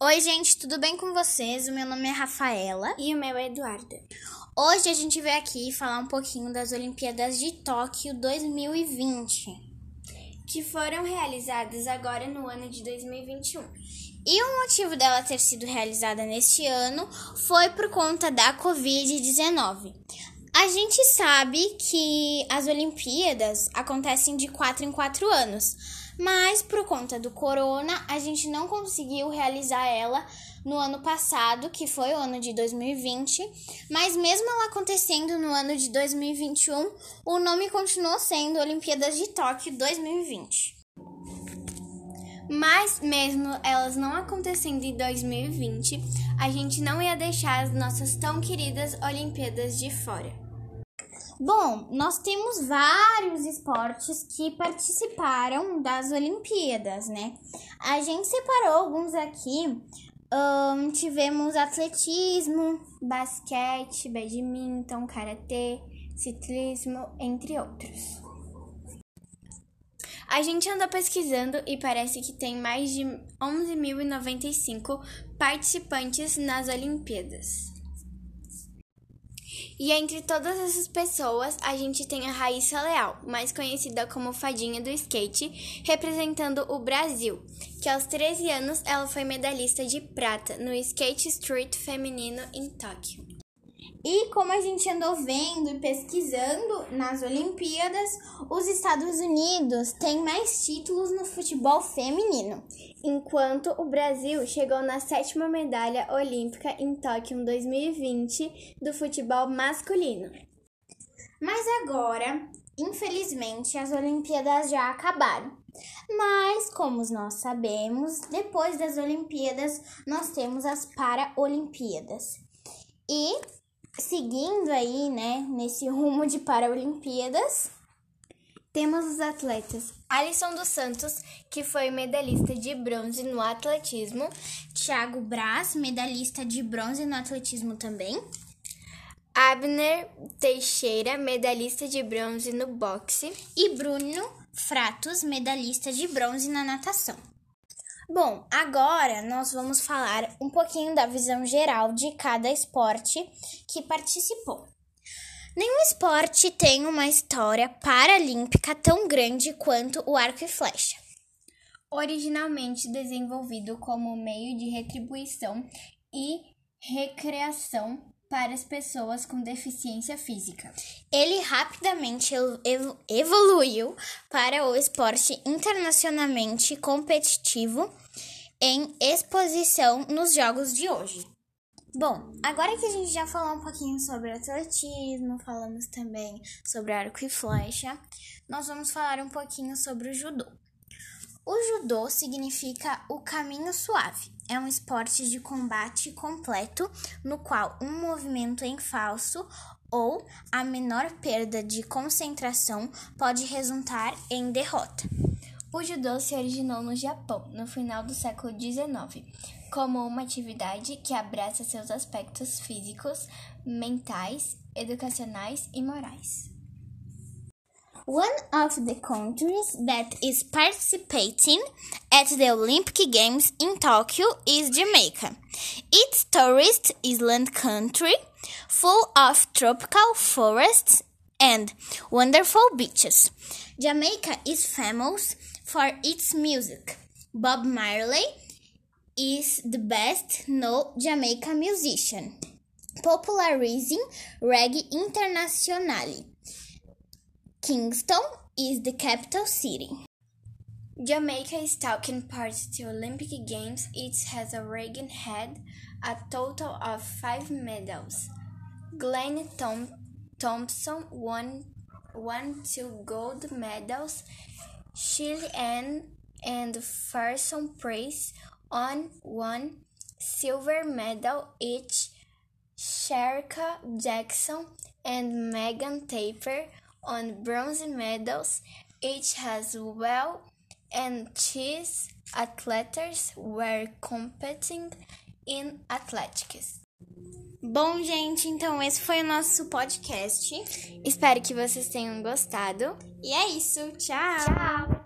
Oi, gente, tudo bem com vocês? O meu nome é Rafaela. E o meu é Eduardo. Hoje a gente veio aqui falar um pouquinho das Olimpíadas de Tóquio 2020, que foram realizadas agora no ano de 2021. E o motivo dela ter sido realizada neste ano foi por conta da Covid-19. A gente sabe que as Olimpíadas acontecem de 4 em 4 anos, mas por conta do corona, a gente não conseguiu realizar ela no ano passado, que foi o ano de 2020, mas mesmo ela acontecendo no ano de 2021, o nome continuou sendo Olimpíadas de Tóquio 2020. Mas mesmo elas não acontecendo em 2020, a gente não ia deixar as nossas tão queridas Olimpíadas de fora. Bom, nós temos vários esportes que participaram das Olimpíadas, né? A gente separou alguns aqui. Um, tivemos atletismo, basquete, badminton, karatê, ciclismo, entre outros. A gente anda pesquisando e parece que tem mais de 11.095 participantes nas Olimpíadas. E entre todas essas pessoas, a gente tem a Raíssa Leal, mais conhecida como Fadinha do Skate, representando o Brasil, que aos 13 anos ela foi medalhista de prata no Skate Street feminino em Tóquio. E como a gente andou vendo e pesquisando nas Olimpíadas, os Estados Unidos têm mais títulos no futebol feminino, enquanto o Brasil chegou na sétima medalha olímpica em Tóquio 2020 do futebol masculino. Mas agora, infelizmente, as Olimpíadas já acabaram. Mas, como nós sabemos, depois das Olimpíadas, nós temos as Paralimpíadas. E seguindo aí, né, nesse rumo de Paralimpíadas, temos os atletas Alisson dos Santos, que foi medalhista de bronze no atletismo, Thiago Braz, medalhista de bronze no atletismo também, Abner Teixeira, medalhista de bronze no boxe, e Bruno Fratos, medalhista de bronze na natação. Bom, agora nós vamos falar um pouquinho da visão geral de cada esporte que participou. Nenhum esporte tem uma história paralímpica tão grande quanto o arco e flecha. Originalmente desenvolvido como meio de retribuição e recreação para as pessoas com deficiência física. Ele rapidamente evoluiu para o esporte internacionalmente competitivo em exposição nos jogos de hoje. Bom, agora que a gente já falou um pouquinho sobre atletismo, falamos também sobre arco e flecha, nós vamos falar um pouquinho sobre o judô. O judô significa o caminho suave. É um esporte de combate completo no qual um movimento em falso ou a menor perda de concentração pode resultar em derrota. O judô se originou no Japão no final do século XIX, como uma atividade que abraça seus aspectos físicos, mentais, educacionais e morais. One of the countries that is participating at the Olympic Games in Tokyo is Jamaica. It's tourist island country full of tropical forests and wonderful beaches. Jamaica is famous for its music. Bob Marley is the best known Jamaican musician, popularizing reggae internationally. Kingston is the capital city. Jamaica is taking part to Olympic Games. It has already had a total of five medals. Glenn Tom Thompson won, won two gold medals. Shirley Ann and Farson Price on one silver medal each. Sherka Jackson and Megan Taper on bronze medals, each has well and cheese athletes were competing in athletics. Bom, gente, então esse foi o nosso podcast. Espero que vocês tenham gostado. E é isso. Tchau. Tchau.